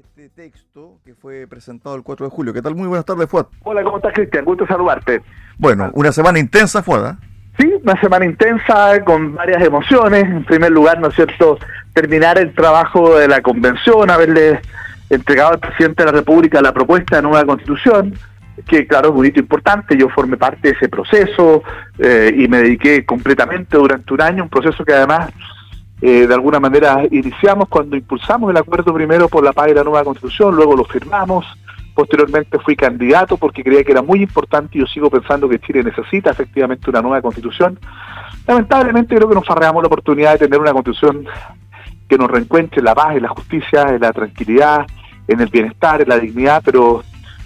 este texto que fue presentado el 4 de julio. ¿Qué tal? Muy buenas tardes, Fuad. Hola, ¿cómo estás, Cristian? Gusto saludarte. Bueno, una semana intensa, Fuad. ¿eh? Sí, una semana intensa con varias emociones. En primer lugar, ¿no es cierto?, terminar el trabajo de la convención, haberle entregado al presidente de la República la propuesta de nueva constitución, que claro es un hito importante, yo formé parte de ese proceso eh, y me dediqué completamente durante un año, un proceso que además eh, de alguna manera iniciamos cuando impulsamos el acuerdo primero por la paz y la nueva constitución, luego lo firmamos, posteriormente fui candidato porque creía que era muy importante y yo sigo pensando que Chile necesita efectivamente una nueva constitución. Lamentablemente creo que nos farreamos la oportunidad de tener una constitución que nos reencuentre en la paz, en la justicia, en la tranquilidad, en el bienestar, en la dignidad, pero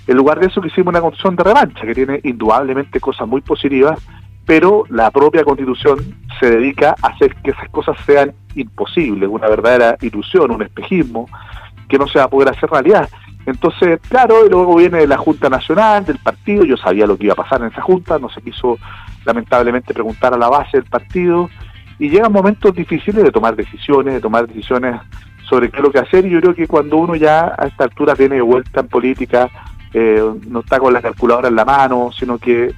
en lugar de eso quisimos una constitución de revancha que tiene indudablemente cosas muy positivas, pero la propia constitución se dedica a hacer que esas cosas sean imposibles, una verdadera ilusión, un espejismo, que no se va a poder hacer realidad. Entonces, claro, luego viene la Junta Nacional del partido, yo sabía lo que iba a pasar en esa Junta, no se quiso lamentablemente preguntar a la base del partido, y llegan momentos difíciles de tomar decisiones, de tomar decisiones sobre qué es lo que hacer, y yo creo que cuando uno ya a esta altura tiene vuelta en política, eh, no está con la calculadora en la mano, sino que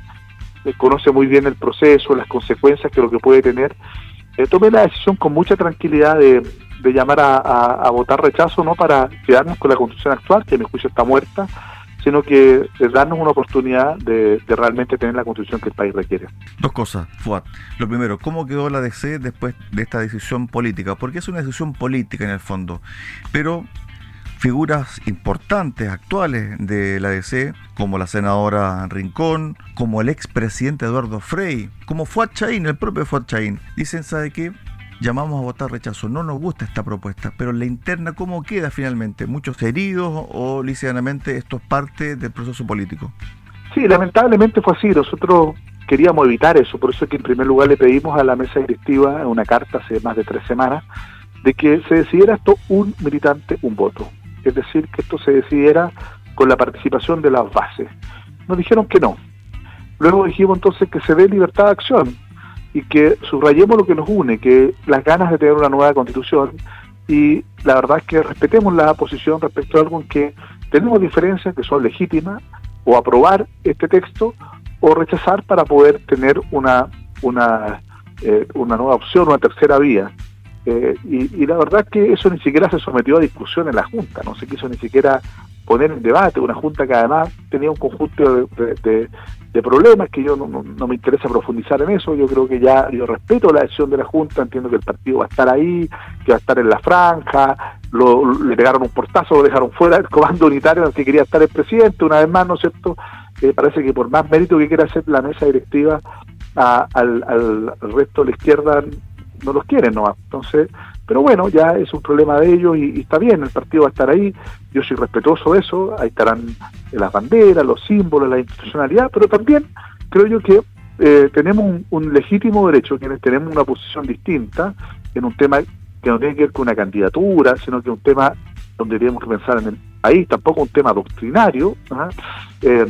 conoce muy bien el proceso, las consecuencias que lo que puede tener, eh, tome la decisión con mucha tranquilidad de, llamar a, votar rechazo, no para quedarnos con la constitución actual, que en mi juicio está muerta, sino que de darnos una oportunidad de, realmente tener la constitución que el país requiere. Dos cosas, Fuad. Lo primero, ¿cómo quedó la DC después de esta decisión política? Porque es una decisión política en el fondo, pero figuras importantes actuales de la DC, como la senadora Rincón, como el expresidente Eduardo Frey, como Fuad Chaín, el propio Fuad Chaín, dicen, ¿sabe qué? Llamamos a votar rechazo. No nos gusta esta propuesta, pero la interna, ¿cómo queda finalmente? ¿Muchos heridos o lícitamente esto es parte del proceso político? Sí, lamentablemente fue así. Nosotros queríamos evitar eso, por eso es que en primer lugar le pedimos a la mesa directiva una carta hace más de tres semanas de que se decidiera esto un militante, un voto es decir, que esto se decidiera con la participación de las bases. Nos dijeron que no. Luego dijimos entonces que se dé libertad de acción y que subrayemos lo que nos une, que las ganas de tener una nueva constitución y la verdad es que respetemos la posición respecto a algo en que tenemos diferencias que son legítimas, o aprobar este texto o rechazar para poder tener una, una, eh, una nueva opción, una tercera vía. Eh, y, la verdad que eso ni siquiera se sometió a discusión en la Junta, no se quiso ni siquiera poner en debate, una Junta que además tenía un conjunto de, problemas que yo no, me interesa profundizar en eso, yo creo que ya yo respeto la decisión de la Junta, entiendo que el partido va a estar ahí, que va a estar en la franja, lo, le pegaron un portazo, lo dejaron fuera del comando unitario en el que quería estar el presidente, una vez más, ¿no es cierto? Eh, parece que por más mérito que quiera hacer la mesa directiva al, al resto de la izquierda no los quieren no Entonces, pero bueno, ya es un problema de ellos y, está bien, el partido va a estar ahí, yo soy respetuoso de eso, ahí estarán las banderas, los símbolos, la institucionalidad, pero también creo yo que eh, tenemos un, legítimo derecho, quienes tenemos una posición distinta en un tema que no tiene que ver con una candidatura, sino que un tema donde tenemos que pensar en el país, tampoco un tema doctrinario, ¿ah? eh,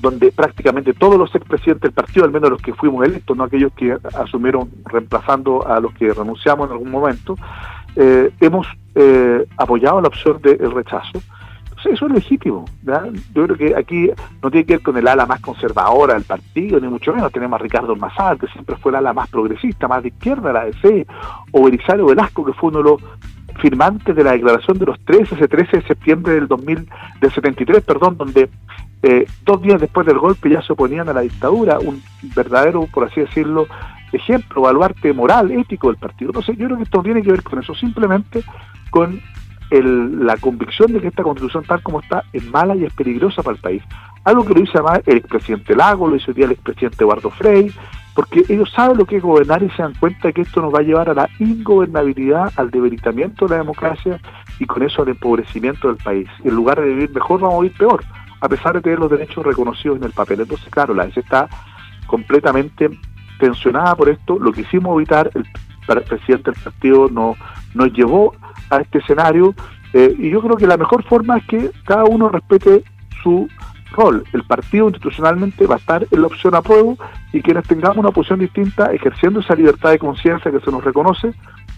donde prácticamente todos los expresidentes del partido, al menos los que fuimos electos, no aquellos que asumieron reemplazando a los que renunciamos en algún momento, eh, hemos eh, apoyado la opción del rechazo. Entonces eso es legítimo. Yo creo que aquí no tiene que ver con el ala más conservadora del partido, ni mucho menos. Tenemos a Ricardo Mazal, que siempre fue el ala más progresista, más de izquierda la DC, o Belisario Velasco, que fue uno de los firmantes de la declaración de los 13, ese 13 de septiembre del 2000, del 73, perdón, donde eh, dos días después del golpe ya se oponían a la dictadura, un verdadero, por así decirlo, ejemplo, baluarte moral, ético del partido. Entonces yo creo que esto no tiene que ver con eso, simplemente con la convicción de que esta constitución tal como está es mala y es peligrosa para el país. Algo que lo dice además el expresidente Lago, lo dice hoy día el expresidente Eduardo Frey, porque ellos saben lo que es gobernar y se dan cuenta que esto nos va a llevar a la ingobernabilidad, al debilitamiento de la democracia y con eso al empobrecimiento del país. En lugar de vivir mejor, vamos a vivir peor, a pesar de tener los derechos reconocidos en el papel. Entonces, claro, la ESE está completamente tensionada por esto. Lo que hicimos evitar, el, presidente del partido no, nos llevó a este escenario eh, y yo creo que la mejor forma es que cada uno respete su rol. El partido institucionalmente va a estar en la opción apruebo y quienes tengamos una posición distinta, ejerciendo esa libertad de conciencia que se nos reconoce,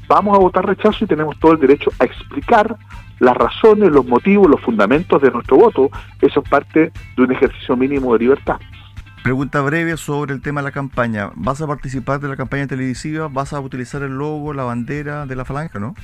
vamos a votar rechazo y tenemos todo el derecho a explicar las razones, los motivos, los fundamentos de nuestro voto. Eso es parte de un ejercicio mínimo de libertad. Pregunta breve sobre el tema de la campaña. ¿Vas a participar de la campaña televisiva? ¿Vas a utilizar el logo, la bandera de la falange, no?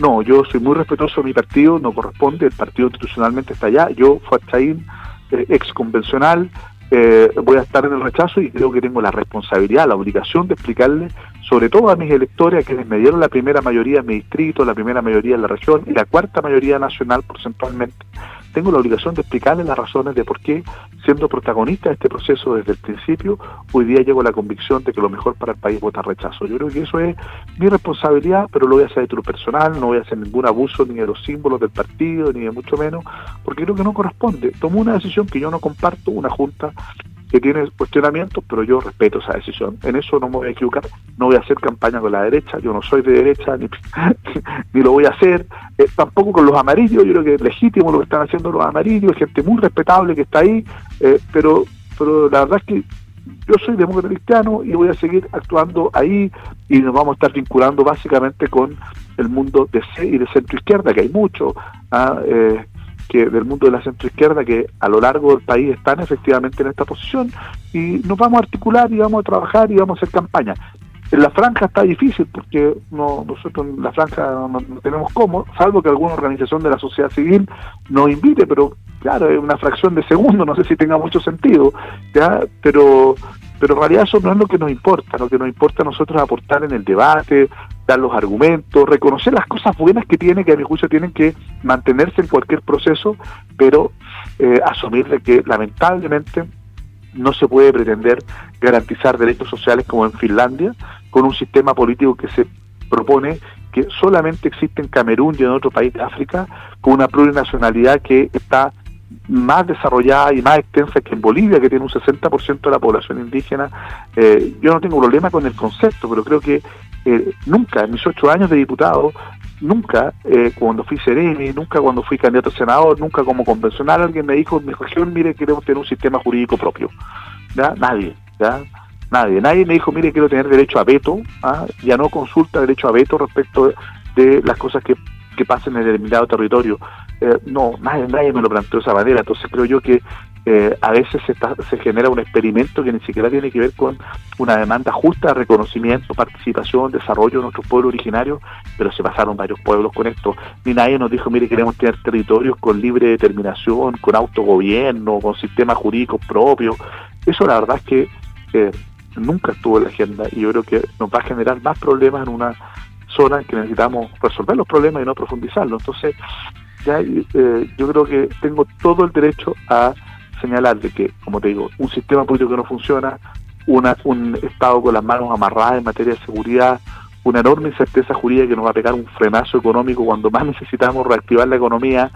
No, yo soy muy respetuoso de mi partido, no corresponde, el partido institucionalmente está allá. Yo, Fuachaín, eh, ex convencional, eh, voy a estar en el rechazo y creo que tengo la responsabilidad, la obligación de explicarle, sobre todo a mis electores, a quienes me dieron la primera mayoría en mi distrito, la primera mayoría en la región y la cuarta mayoría nacional porcentualmente, tengo la obligación de explicarles las razones de por qué, siendo protagonista de este proceso desde el principio, hoy día llego a la convicción de que lo mejor para el país es votar rechazo. Yo creo que eso es mi responsabilidad, pero lo voy a hacer de tu personal, no voy a hacer ningún abuso ni de los símbolos del partido, ni de mucho menos, porque creo que no corresponde. Tomó una decisión que yo no comparto, una junta que tiene cuestionamientos, pero yo respeto esa decisión. En eso no me voy a equivocar, no voy a hacer campaña con la derecha, yo no soy de derecha, ni, ni lo voy a hacer, eh, tampoco con los amarillos, yo creo que es legítimo lo que están haciendo los amarillos, gente muy respetable que está ahí, eh, pero, pero la verdad es que yo soy demócrata cristiano y voy a seguir actuando ahí y nos vamos a estar vinculando básicamente con el mundo de C y de centro izquierda, que hay mucho. ¿ah? Eh, que del mundo de la centroizquierda que a lo largo del país están efectivamente en esta posición y nos vamos a articular y vamos a trabajar y vamos a hacer campaña. En la franja está difícil porque no, nosotros en la franja no, tenemos cómo, salvo que alguna organización de la sociedad civil nos invite, pero claro, es una fracción de segundo, no sé si tenga mucho sentido, ya, pero pero en realidad eso no es lo que nos importa, lo que nos importa a nosotros es aportar en el debate, dar los argumentos, reconocer las cosas buenas que tiene, que a mi juicio tienen que mantenerse en cualquier proceso, pero eh, asumir de que lamentablemente no se puede pretender garantizar derechos sociales como en Finlandia, con un sistema político que se propone que solamente existe en Camerún y en otro país de África, con una plurinacionalidad que está más desarrollada y más extensa que en Bolivia, que tiene un 60% de la población indígena. Eh, yo no tengo problema con el concepto, pero creo que eh, nunca, en mis ocho años de diputado, nunca eh, cuando fui seremi, nunca cuando fui candidato a senador, nunca como convencional, alguien me dijo en mi región, mire, queremos tener un sistema jurídico propio. ¿Ya? Nadie, ¿ya? Nadie. Nadie me dijo, mire, quiero tener derecho a veto, ¿ah? ya no consulta derecho a veto respecto de las cosas que, que pasen en determinado territorio. Eh, no, nadie, nadie me lo planteó de esa manera. Entonces creo yo que eh, a veces se, se genera un experimento que ni siquiera tiene que ver con una demanda justa de reconocimiento, participación, desarrollo de nuestros pueblos originarios, pero se pasaron varios pueblos con esto. Ni nadie nos dijo, mire, queremos tener territorios con libre determinación, con autogobierno, con sistemas jurídicos propios. Eso la verdad es que eh, nunca estuvo en la agenda y yo creo que nos va a generar más problemas en una zona en que necesitamos resolver los problemas y no profundizarlos. Entonces, ya, eh, yo creo que tengo todo el derecho a señalar de que, como te digo, un sistema político que no funciona, una, un Estado con las manos amarradas en materia de seguridad, una enorme incerteza jurídica que nos va a pegar un frenazo económico cuando más necesitamos reactivar la economía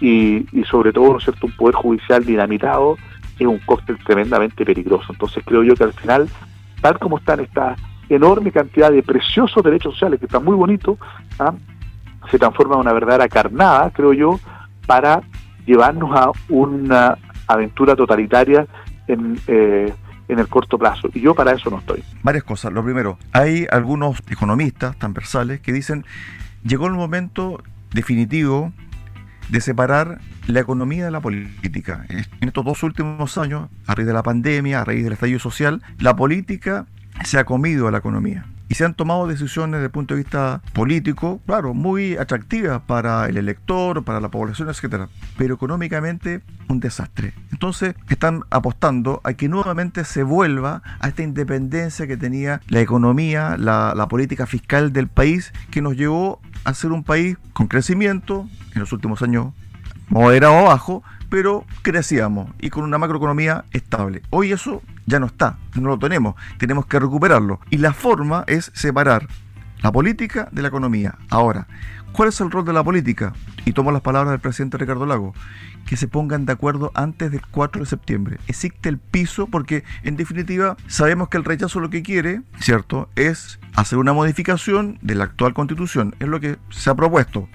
y, sobre todo, ¿no cierto?, un poder judicial dinamitado es un cóctel tremendamente peligroso. Entonces creo yo que al final, tal como están esta enorme cantidad de preciosos derechos sociales, que están muy bonitos, ¿ah? Se transforma en una verdadera carnada, creo yo, para llevarnos a una aventura totalitaria en, eh, en el corto plazo. Y yo para eso no estoy. Varias cosas. Lo primero, hay algunos economistas transversales que dicen, llegó el momento definitivo de separar la economía de la política. En estos dos últimos años, a raíz de la pandemia, a raíz del estallido social, la política se ha comido a la economía y se han tomado decisiones desde el punto de vista político, claro, muy atractivas para el elector, para la población, etcétera, pero económicamente un desastre. Entonces están apostando a que nuevamente se vuelva a esta independencia que tenía la economía, la, la política fiscal del país, que nos llevó a ser un país con crecimiento en los últimos años moderado bajo, pero crecíamos y con una macroeconomía estable. Hoy eso ya no está, no lo tenemos, tenemos que recuperarlo. Y la forma es separar la política de la economía. Ahora, ¿cuál es el rol de la política? Y tomo las palabras del presidente Ricardo Lago, que se pongan de acuerdo antes del 4 de septiembre. Existe el piso porque, en definitiva, sabemos que el rechazo lo que quiere, ¿cierto?, es hacer una modificación de la actual constitución. Es lo que se ha propuesto.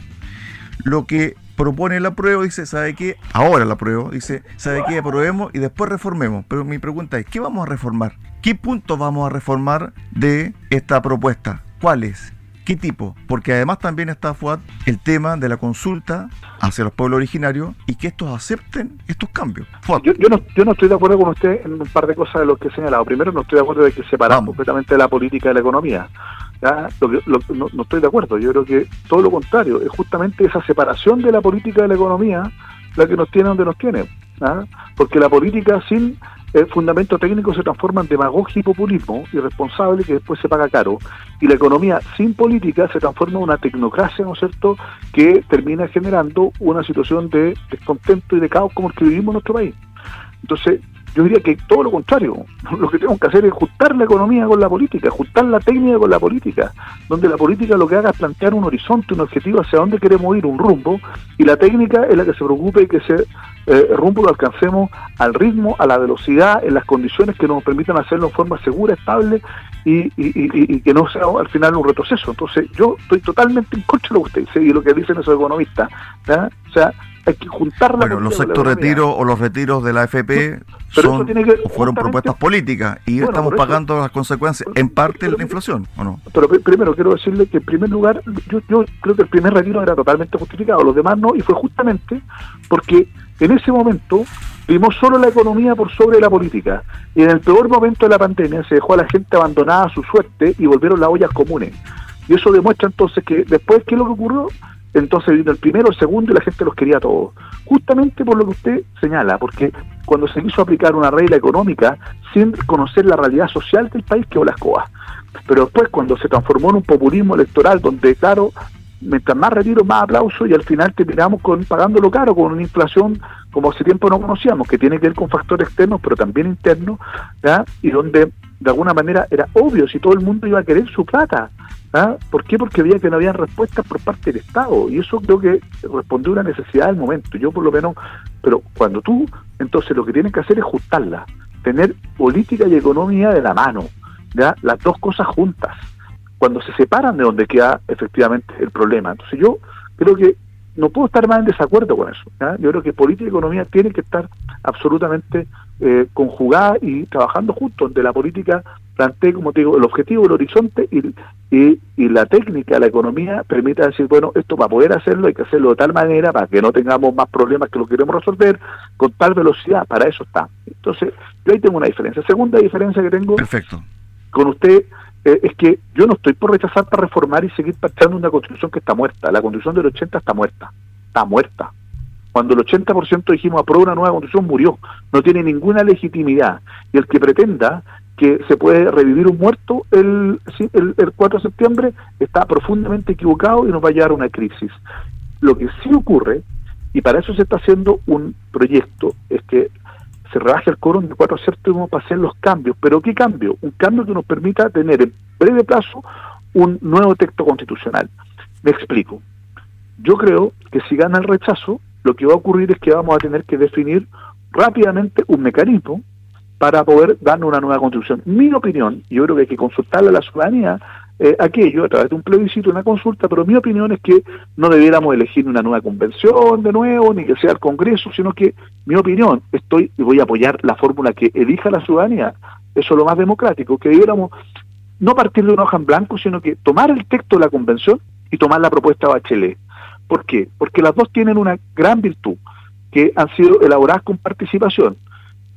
Lo que propone la prueba, dice, ¿sabe qué? Ahora la prueba, dice, ¿sabe qué? Aprobemos y después reformemos. Pero mi pregunta es, ¿qué vamos a reformar? ¿Qué puntos vamos a reformar de esta propuesta? ¿Cuáles? ¿Qué tipo? Porque además también está, Fuad, el tema de la consulta hacia los pueblos originarios y que estos acepten estos cambios. Yo, no, yo no estoy de acuerdo con usted en un par de cosas de lo que he señalado. Primero, no estoy de acuerdo de que separamos completamente la política de la economía. No, estoy de acuerdo. Yo creo que todo lo contrario, es justamente esa separación de la política de la economía la que nos tiene donde nos tiene. Porque la política sin el fundamento técnico se transforma en demagogia y populismo irresponsable que después se paga caro. Y la economía sin política se transforma en una tecnocracia, ¿no es cierto?, que termina generando una situación de descontento y de caos como el que vivimos en nuestro país. Entonces, yo diría que todo lo contrario. Lo que tenemos que hacer es juntar la economía con la política, juntar la técnica con la política, donde la política lo que haga es plantear un horizonte, un objetivo hacia dónde queremos ir, un rumbo, y la técnica es la que se preocupe y que ese eh, rumbo lo alcancemos al ritmo, a la velocidad, en las condiciones que nos permitan hacerlo de forma segura, estable y, que no sea al final un retroceso. Entonces, yo estoy totalmente en contra de lo que usted dice y lo que dicen esos economistas. O sea, hay que juntar la Bueno, los actos retiros o los retiros de la AFP son, fueron propuestas políticas y estamos pagando las consecuencias en parte de la inflación, ¿o no? Pero primero quiero decirle que en primer lugar, yo, yo creo que el primer retiro era totalmente justificado, los demás no, y fue justamente porque en ese momento vimos solo la economía por sobre la política. Y en el peor momento de la pandemia se dejó a la gente abandonada a su suerte y volvieron las ollas comunes. Y eso demuestra entonces que después, ¿qué es lo que ocurrió? Entonces vino el primero, el segundo y la gente los quería todos. Justamente por lo que usted señala, porque cuando se quiso aplicar una regla económica sin conocer la realidad social del país, quedó las coas. Pero después, cuando se transformó en un populismo electoral, donde, claro, mientras más retiro, más aplauso, y al final terminamos con pagándolo caro, con una inflación como hace tiempo no conocíamos, que tiene que ver con factores externos, pero también internos, y donde de alguna manera era obvio si todo el mundo iba a querer su plata. ¿Ah? ¿Por qué? Porque veía que no había respuestas por parte del Estado y eso creo que respondió a una necesidad del momento. Yo por lo menos, pero cuando tú, entonces lo que tienes que hacer es juntarla, tener política y economía de la mano, ¿ya? las dos cosas juntas. Cuando se separan de donde queda efectivamente el problema. Entonces yo creo que no puedo estar más en desacuerdo con eso. Yo creo que política y economía tienen que estar absolutamente eh, conjugadas y trabajando juntos, donde la política plantee, como te digo, el objetivo, el horizonte y, y, la técnica, la economía, permita decir, bueno, esto para poder hacerlo hay que hacerlo de tal manera para que no tengamos más problemas que lo queremos resolver con tal velocidad, para eso está. Entonces, yo ahí tengo una diferencia. Segunda diferencia que tengo Perfecto. con usted eh, es que yo no estoy por rechazar para reformar y seguir parchando una constitución que está muerta. La constitución del 80 está muerta. Está muerta. Cuando el 80% dijimos aprueba una nueva constitución, murió. No tiene ninguna legitimidad. Y el que pretenda que se puede revivir un muerto el, el, 4 de septiembre está profundamente equivocado y nos va a llevar a una crisis. Lo que sí ocurre, y para eso se está haciendo un proyecto, es que se rebaje el quórum de cuatro séptimos para hacer los cambios. ¿Pero qué cambio? Un cambio que nos permita tener en breve plazo un nuevo texto constitucional. Me explico. Yo creo que si gana el rechazo, lo que va a ocurrir es que vamos a tener que definir rápidamente un mecanismo para poder darnos una nueva constitución. Mi opinión, yo creo que hay que consultarle a la ciudadanía eh, aquello a través de un plebiscito, una consulta, pero mi opinión es que no debiéramos elegir una nueva convención de nuevo, ni que sea el Congreso, sino que mi opinión, estoy y voy a apoyar la fórmula que elija la ciudadanía, eso es lo más democrático, que debiéramos no partir de una hoja en blanco, sino que tomar el texto de la convención y tomar la propuesta Bachelet. ¿Por qué? Porque las dos tienen una gran virtud, que han sido elaboradas con participación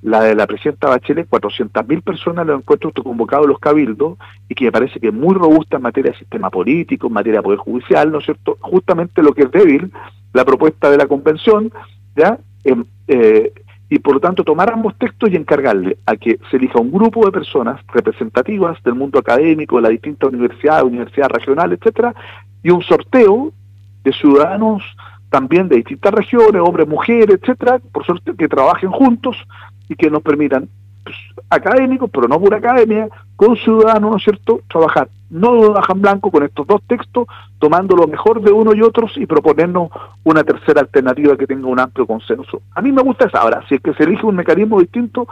la de la presidenta Bachelet, 400.000 personas lo encuentro convocados los cabildos y que me parece que es muy robusta en materia de sistema político, en materia de poder judicial, ¿no es cierto? Justamente lo que es débil, la propuesta de la convención, ¿ya? Em, eh, y por lo tanto tomar ambos textos y encargarle a que se elija un grupo de personas representativas del mundo académico, de las distintas universidades, universidades regionales, etcétera, y un sorteo de ciudadanos también de distintas regiones, hombres, mujeres, etcétera, por suerte que trabajen juntos y que nos permitan pues, académicos, pero no pura academia, con ciudadanos, ¿no es cierto?, trabajar no de baja en blanco con estos dos textos, tomando lo mejor de uno y otros y proponernos una tercera alternativa que tenga un amplio consenso. A mí me gusta esa. Ahora, si es que se elige un mecanismo distinto,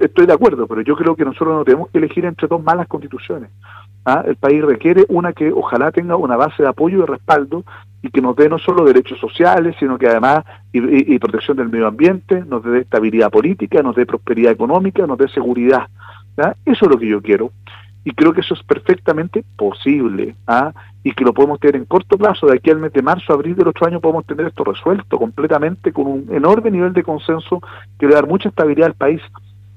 estoy de acuerdo, pero yo creo que nosotros no tenemos que elegir entre dos malas constituciones. ¿ah? El país requiere una que ojalá tenga una base de apoyo y respaldo y que nos dé no solo derechos sociales, sino que además y, protección del medio ambiente, nos dé estabilidad política, nos dé prosperidad económica, nos dé seguridad. Eso es lo que yo quiero. y creo que eso es perfectamente posible ¿ah? y que lo podemos tener en corto plazo, de aquí al mes de marzo, abril del otro año podemos tener esto resuelto completamente con un enorme nivel de consenso que le da mucha estabilidad al país.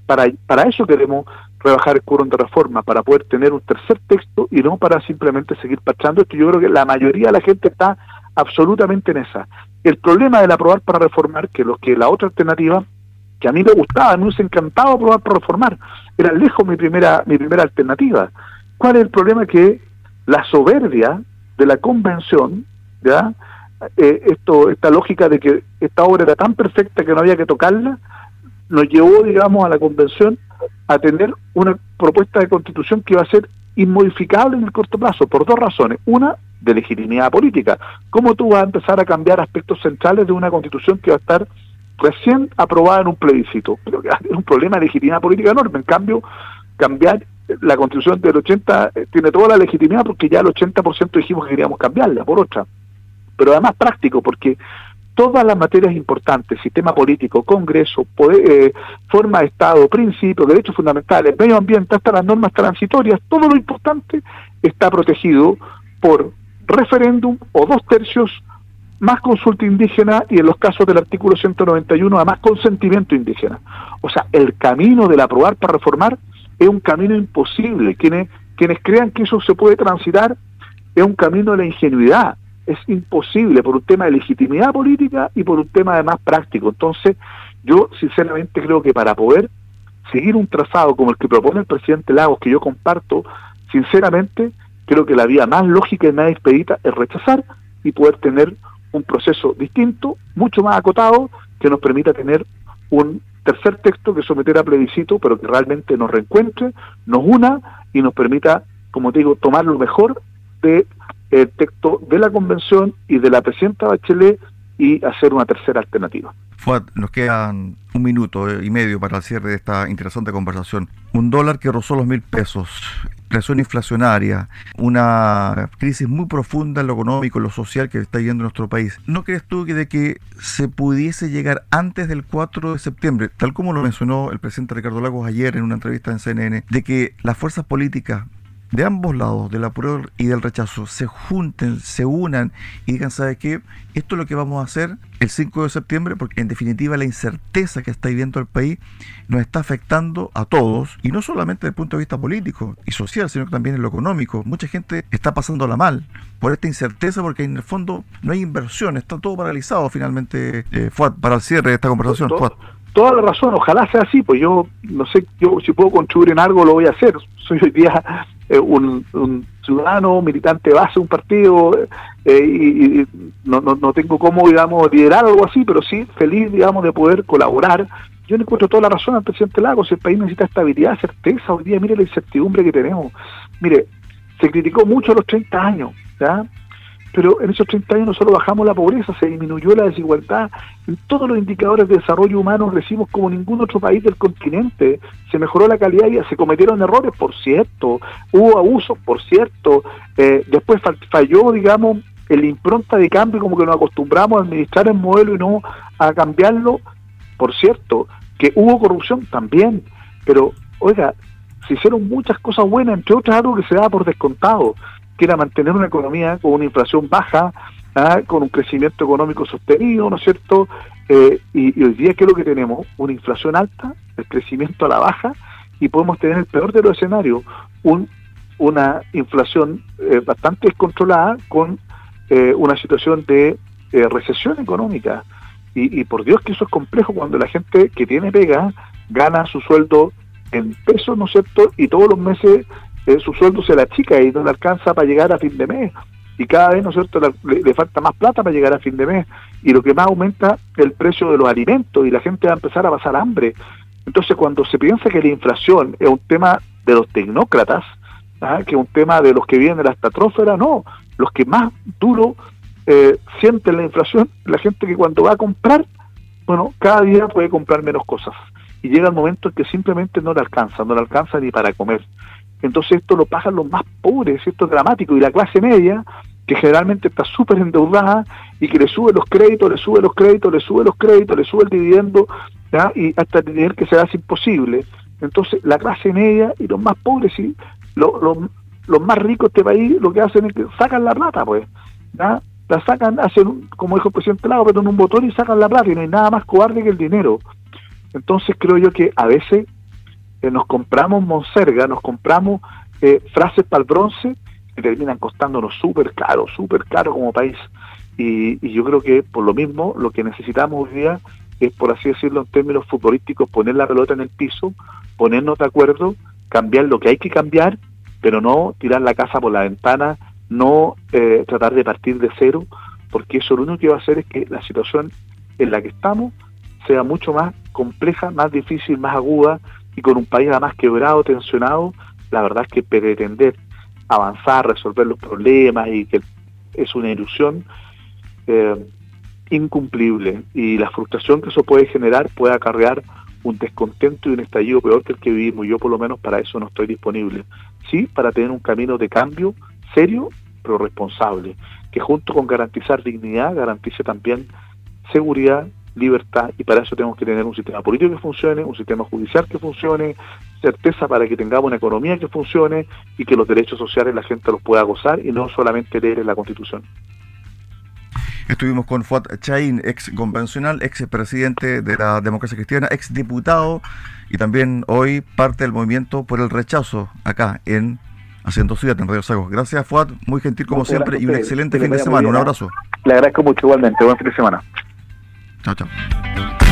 Para, para eso queremos rebajar el quórum de reforma, para poder tener un tercer texto y no para simplemente seguir pachando esto. Yo creo que la mayoría de la gente está absolutamente en esa. El problema del aprobar para reformar, que lo que la otra alternativa, que a mí me gustaba, me hubiese encantado aprobar para reformar, era lejos mi primera, mi primera alternativa. ¿Cuál es el problema? Que la soberbia de la convención, ¿ya? Eh, esto, esta lógica de que esta obra era tan perfecta que no había que tocarla, nos llevó, digamos, a la convención a tener una propuesta de constitución que iba a ser inmodificable en el corto plazo, por dos razones. Una, de legitimidad política. ¿Cómo tú vas a empezar a cambiar aspectos centrales de una constitución que va a estar recién aprobada en un plebiscito? Creo que hay un problema de legitimidad política enorme. En cambio, cambiar la constitución del 80 eh, tiene toda la legitimidad porque ya el 80% dijimos que queríamos cambiarla por otra. Pero además práctico, porque todas las materias importantes, sistema político, Congreso, eh, forma de Estado, principios, derechos fundamentales, medio ambiente, hasta las normas transitorias, todo lo importante está protegido por referéndum o dos tercios más consulta indígena y en los casos del artículo 191 a más consentimiento indígena. O sea, el camino del aprobar para reformar es un camino imposible. Quienes, quienes crean que eso se puede transitar es un camino de la ingenuidad. Es imposible por un tema de legitimidad política y por un tema además práctico. Entonces, yo sinceramente creo que para poder seguir un trazado como el que propone el presidente Lagos, que yo comparto, sinceramente creo que la vía más lógica y más expedita es rechazar y poder tener un proceso distinto, mucho más acotado, que nos permita tener un tercer texto que someter a plebiscito, pero que realmente nos reencuentre, nos una y nos permita, como digo, tomar lo mejor del de, texto de la convención y de la presidenta Bachelet y hacer una tercera alternativa. Fuad, nos quedan un minuto y medio para el cierre de esta interesante conversación. Un dólar que rozó los mil pesos, presión inflacionaria, una crisis muy profunda en lo económico, en lo social que está viviendo nuestro país. ¿No crees tú que de que se pudiese llegar antes del 4 de septiembre, tal como lo mencionó el presidente Ricardo Lagos ayer en una entrevista en CNN, de que las fuerzas políticas de ambos lados, del apruebo y del rechazo, se junten, se unan y digan, ¿sabe qué? Esto es lo que vamos a hacer el 5 de septiembre, porque en definitiva la incerteza que está viviendo el país nos está afectando a todos, y no solamente desde el punto de vista político y social, sino también en lo económico. Mucha gente está pasándola mal por esta incerteza, porque en el fondo no hay inversión, está todo paralizado finalmente, eh, para el cierre de esta conversación. Toda la razón, ojalá sea así, pues yo no sé, yo si puedo contribuir en algo lo voy a hacer. Soy hoy día eh, un, ciudadano, militante base de un partido, eh, y, no, no, tengo cómo, digamos, liderar algo así, pero sí feliz, digamos, de poder colaborar. Yo le encuentro toda la razón al presidente Lagos, el país necesita estabilidad, certeza, hoy día mire la incertidumbre que tenemos. Mire, se criticó mucho los 30 años, ¿ya? Pero en esos 30 años no solo bajamos la pobreza, se disminuyó la desigualdad. En todos los indicadores de desarrollo humano recibimos como ningún otro país del continente. Se mejoró la calidad y se cometieron errores, por cierto. Hubo abusos, por cierto. Eh, después falló, digamos, el impronta de cambio, como que nos acostumbramos a administrar el modelo y no a cambiarlo, por cierto. Que hubo corrupción también. Pero, oiga, se hicieron muchas cosas buenas, entre otras algo que se da por descontado que era mantener una economía con una inflación baja, ¿ah? con un crecimiento económico sostenido, ¿no es cierto? Eh, y, hoy día, ¿qué es lo que tenemos? Una inflación alta, el crecimiento a la baja, y podemos tener el peor de los escenarios, un, una inflación eh, bastante descontrolada con eh, una situación de recesión económica. Y, y por Dios que eso es complejo cuando la gente que tiene pega gana su sueldo en pesos, ¿no es cierto? Y todos los meses eh, su sueldo se la chica y no le alcanza para llegar a fin de mes. Y cada vez, ¿no es cierto?, le, falta más plata para llegar a fin de mes. Y lo que más aumenta el precio de los alimentos y la gente va a empezar a pasar hambre. Entonces, cuando se piensa que la inflación es un tema de los tecnócratas, ¿ah? que es un tema de los que vienen de la estatrófera, no. Los que más duro eh, sienten la inflación, la gente que cuando va a comprar, bueno, cada día puede comprar menos cosas. Y llega el momento en que simplemente no le alcanza, no le alcanza ni para comer. Entonces esto lo pagan los más pobres, esto es dramático, y la clase media, que generalmente está súper endeudada y que le sube los créditos, le sube los créditos, le sube los créditos, le sube el dividendo, y hasta tener que se hace imposible. Entonces la clase media y los más pobres sí los más ricos de este país lo que hacen es que sacan la plata, pues. La sacan, hacen, como dijo el presidente Lago, pero en un botón y sacan la plata y no hay nada más cobarde que el dinero. Entonces creo yo que a veces eh, nos compramos monserga, nos compramos eh, frases para el bronce que terminan costándonos súper caro, súper caro como país. Y, y, yo creo que por lo mismo lo que necesitamos hoy día es, por así decirlo en términos futbolísticos, poner la pelota en el piso, ponernos de acuerdo, cambiar lo que hay que cambiar, pero no tirar la casa por la ventana, no eh, tratar de partir de cero, porque eso lo único que va a hacer es que la situación en la que estamos sea mucho más compleja, más difícil, más aguda, y con un país además quebrado, tensionado, la verdad es que pretender avanzar, resolver los problemas y que es una ilusión eh, incumplible y la frustración que eso puede generar puede acarrear un descontento y un estallido peor que el que vivimos. Yo por lo menos para eso no estoy disponible. Sí, para tener un camino de cambio serio, pero responsable, que junto con garantizar dignidad, garantice también seguridad, libertad, y para eso tenemos que tener un sistema político que funcione, un sistema judicial que funcione, certeza para que tengamos una economía que funcione y que los derechos sociales la gente los pueda gozar y no solamente leer en la Constitución. Estuvimos con Fuad Chain, ex convencional, ex presidente de la democracia cristiana, ex diputado y también hoy parte del movimiento por el rechazo acá en Haciendo Ciudad, en Radio Sagos. Gracias, Fuad, muy gentil como siempre y un excelente fin de semana. Un abrazo. Le agradezco mucho igualmente. Buen fin de semana. Ciao